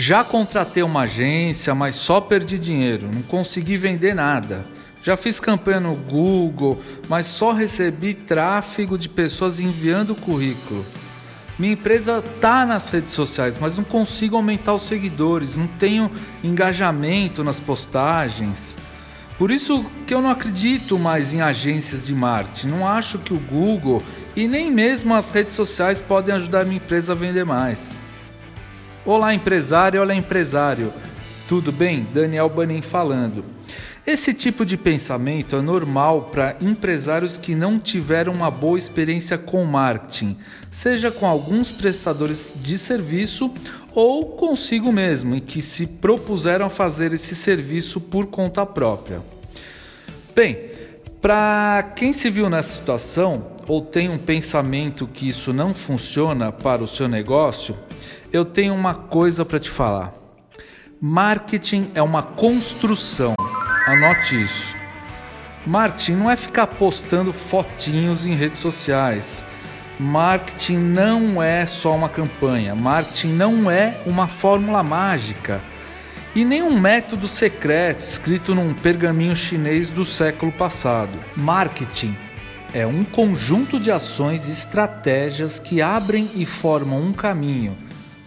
Já contratei uma agência, mas só perdi dinheiro, não consegui vender nada. Já fiz campanha no Google, mas só recebi tráfego de pessoas enviando currículo. Minha empresa tá nas redes sociais, mas não consigo aumentar os seguidores, não tenho engajamento nas postagens. Por isso que eu não acredito mais em agências de marketing. Não acho que o Google e nem mesmo as redes sociais podem ajudar minha empresa a vender mais. Olá, empresário, olá, empresário. Tudo bem? Daniel Banin falando. Esse tipo de pensamento é normal para empresários que não tiveram uma boa experiência com marketing, seja com alguns prestadores de serviço ou consigo mesmo, e que se propuseram a fazer esse serviço por conta própria. Bem, para quem se viu nessa situação ou tem um pensamento que isso não funciona para o seu negócio, eu tenho uma coisa para te falar. Marketing é uma construção. Anote isso. Marketing não é ficar postando fotinhos em redes sociais. Marketing não é só uma campanha. Marketing não é uma fórmula mágica e nem um método secreto escrito num pergaminho chinês do século passado. Marketing é um conjunto de ações e estratégias que abrem e formam um caminho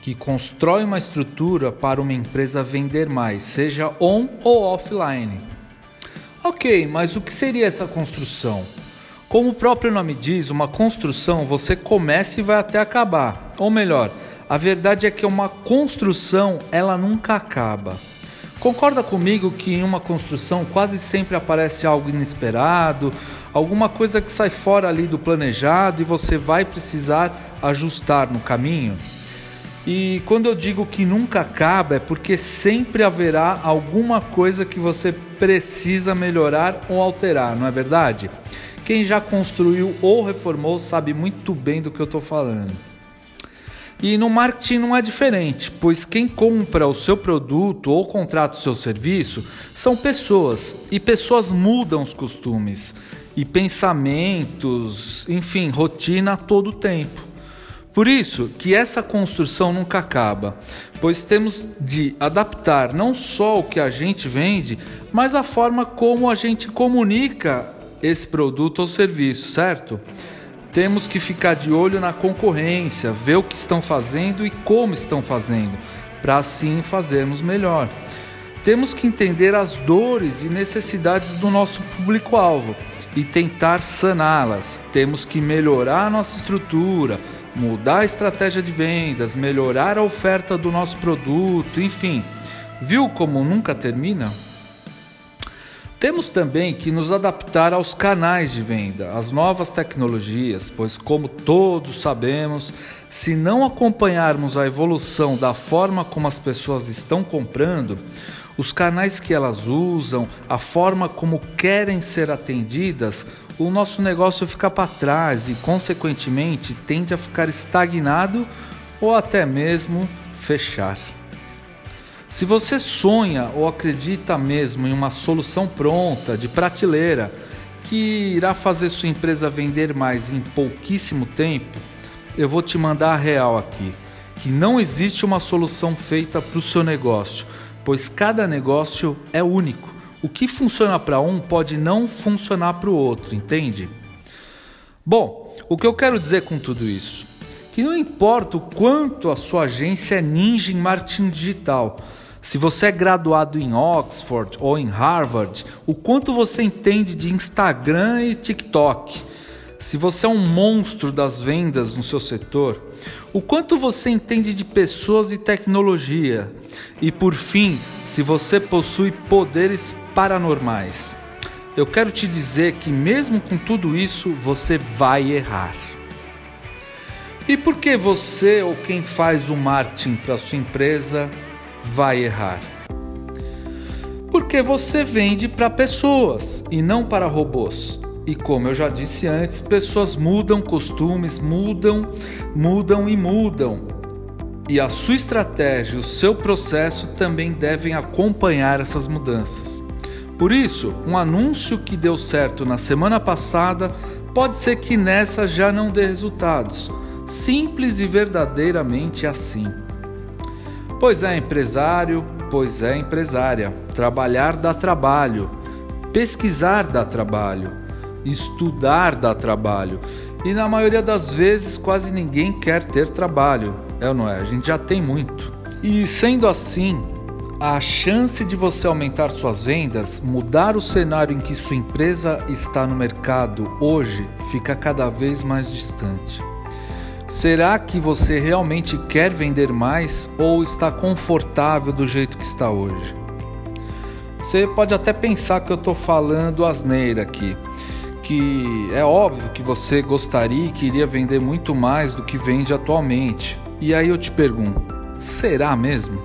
que constrói uma estrutura para uma empresa vender mais, seja on ou offline. Ok, mas o que seria essa construção? Como o próprio nome diz, uma construção você começa e vai até acabar. Ou melhor, a verdade é que uma construção ela nunca acaba. Concorda comigo que em uma construção quase sempre aparece algo inesperado, alguma coisa que sai fora ali do planejado e você vai precisar ajustar no caminho? E quando eu digo que nunca acaba, é porque sempre haverá alguma coisa que você precisa melhorar ou alterar, não é verdade? Quem já construiu ou reformou sabe muito bem do que eu estou falando. E no marketing não é diferente, pois quem compra o seu produto ou contrata o seu serviço são pessoas, e pessoas mudam os costumes e pensamentos, enfim, rotina a todo tempo. Por isso que essa construção nunca acaba, pois temos de adaptar não só o que a gente vende, mas a forma como a gente comunica esse produto ou serviço, certo? Temos que ficar de olho na concorrência, ver o que estão fazendo e como estão fazendo, para assim fazermos melhor. Temos que entender as dores e necessidades do nosso público-alvo e tentar saná-las. Temos que melhorar nossa estrutura, mudar a estratégia de vendas, melhorar a oferta do nosso produto, enfim. Viu como nunca termina? Temos também que nos adaptar aos canais de venda, às novas tecnologias, pois, como todos sabemos, se não acompanharmos a evolução da forma como as pessoas estão comprando, os canais que elas usam, a forma como querem ser atendidas, o nosso negócio fica para trás e, consequentemente, tende a ficar estagnado ou até mesmo fechar. Se você sonha ou acredita mesmo em uma solução pronta, de prateleira, que irá fazer sua empresa vender mais em pouquíssimo tempo, eu vou te mandar a real aqui, que não existe uma solução feita para o seu negócio, pois cada negócio é único. O que funciona para um pode não funcionar para o outro, entende? Bom, o que eu quero dizer com tudo isso? Que não importa o quanto a sua agência é ninja em marketing digital, se você é graduado em Oxford ou em Harvard, o quanto você entende de Instagram e TikTok, se você é um monstro das vendas no seu setor, o quanto você entende de pessoas e tecnologia, e por fim, se você possui poderes paranormais. Eu quero te dizer que, mesmo com tudo isso, você vai errar. E por que você ou quem faz o marketing para sua empresa vai errar? Porque você vende para pessoas e não para robôs. E como eu já disse antes, pessoas mudam costumes, mudam, mudam e mudam. E a sua estratégia, o seu processo também devem acompanhar essas mudanças. Por isso, um anúncio que deu certo na semana passada pode ser que nessa já não dê resultados. Simples e verdadeiramente assim. Pois é, empresário, pois é, empresária. Trabalhar dá trabalho, pesquisar dá trabalho, estudar dá trabalho. E na maioria das vezes quase ninguém quer ter trabalho, é ou não é? A gente já tem muito. E sendo assim, a chance de você aumentar suas vendas, mudar o cenário em que sua empresa está no mercado hoje, fica cada vez mais distante. Será que você realmente quer vender mais ou está confortável do jeito que está hoje? Você pode até pensar que eu estou falando asneira aqui, que é óbvio que você gostaria e queria vender muito mais do que vende atualmente. E aí eu te pergunto: será mesmo?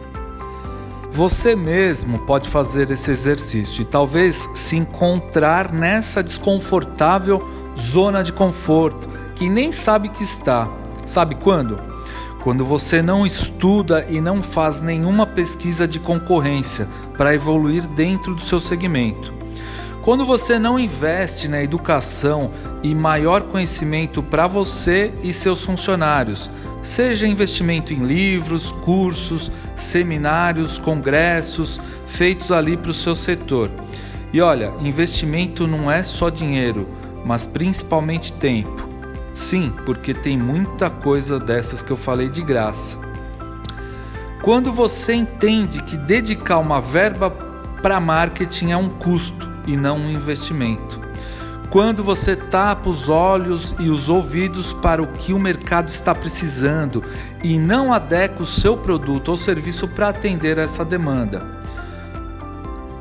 Você mesmo pode fazer esse exercício e talvez se encontrar nessa desconfortável zona de conforto que nem sabe que está. Sabe quando? Quando você não estuda e não faz nenhuma pesquisa de concorrência para evoluir dentro do seu segmento. Quando você não investe na educação e maior conhecimento para você e seus funcionários, seja investimento em livros, cursos, seminários, congressos feitos ali para o seu setor. E olha, investimento não é só dinheiro, mas principalmente tempo. Sim, porque tem muita coisa dessas que eu falei de graça. Quando você entende que dedicar uma verba para marketing é um custo e não um investimento. Quando você tapa os olhos e os ouvidos para o que o mercado está precisando e não adequa o seu produto ou serviço para atender essa demanda.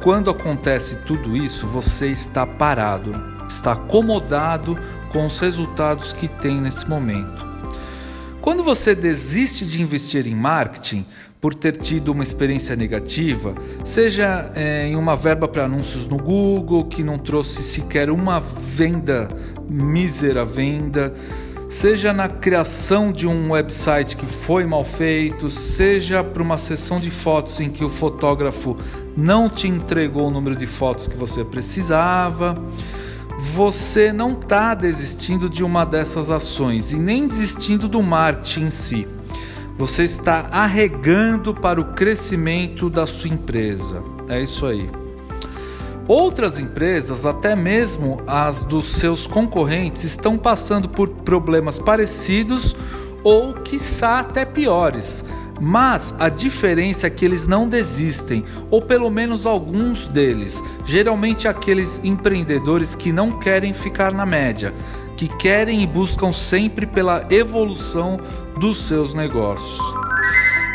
Quando acontece tudo isso, você está parado, está acomodado com os resultados que tem nesse momento. Quando você desiste de investir em marketing, por ter tido uma experiência negativa, seja é, em uma verba para anúncios no Google que não trouxe sequer uma venda, mísera venda, seja na criação de um website que foi mal feito, seja para uma sessão de fotos em que o fotógrafo não te entregou o número de fotos que você precisava. Você não está desistindo de uma dessas ações e nem desistindo do marketing em si você está arregando para o crescimento da sua empresa. É isso aí. Outras empresas, até mesmo as dos seus concorrentes, estão passando por problemas parecidos ou, quiçá, até piores. Mas a diferença é que eles não desistem, ou pelo menos alguns deles, geralmente aqueles empreendedores que não querem ficar na média, que querem e buscam sempre pela evolução dos seus negócios.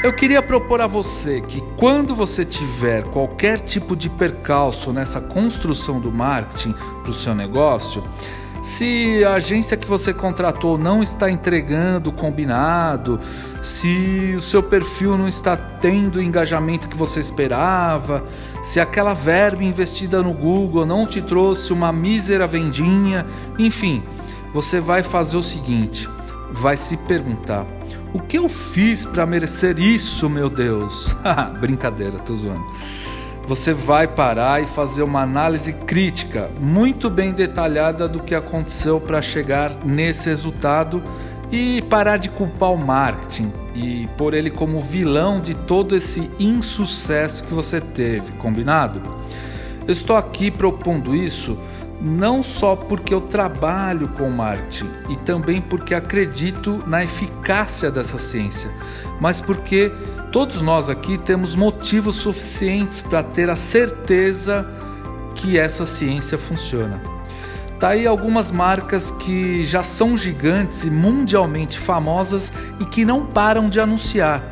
Eu queria propor a você que quando você tiver qualquer tipo de percalço nessa construção do marketing para o seu negócio, se a agência que você contratou não está entregando o combinado, se o seu perfil não está tendo o engajamento que você esperava, se aquela verba investida no Google não te trouxe uma mísera vendinha, enfim, você vai fazer o seguinte: vai se perguntar: o que eu fiz para merecer isso, meu Deus? Brincadeira, tô zoando. Você vai parar e fazer uma análise crítica, muito bem detalhada do que aconteceu para chegar nesse resultado e parar de culpar o marketing e pôr ele como vilão de todo esse insucesso que você teve, combinado? Eu estou aqui propondo isso não só porque eu trabalho com marketing e também porque acredito na eficácia dessa ciência, mas porque todos nós aqui temos motivos suficientes para ter a certeza que essa ciência funciona. Tá aí algumas marcas que já são gigantes e mundialmente famosas e que não param de anunciar.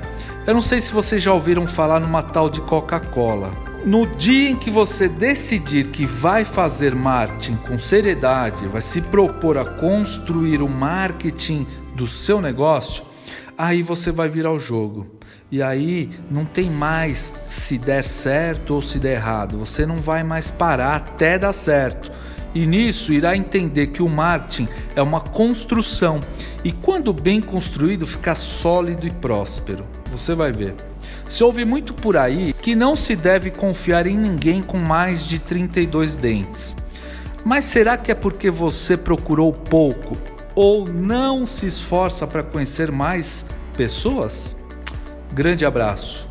Eu não sei se vocês já ouviram falar numa tal de Coca-Cola no dia em que você decidir que vai fazer marketing com seriedade, vai se propor a construir o marketing do seu negócio, aí você vai virar o jogo. E aí não tem mais se der certo ou se der errado. Você não vai mais parar até dar certo. E nisso irá entender que o marketing é uma construção e quando bem construído fica sólido e próspero. Você vai ver. Se ouve muito por aí que não se deve confiar em ninguém com mais de 32 dentes. Mas será que é porque você procurou pouco ou não se esforça para conhecer mais pessoas? Grande abraço.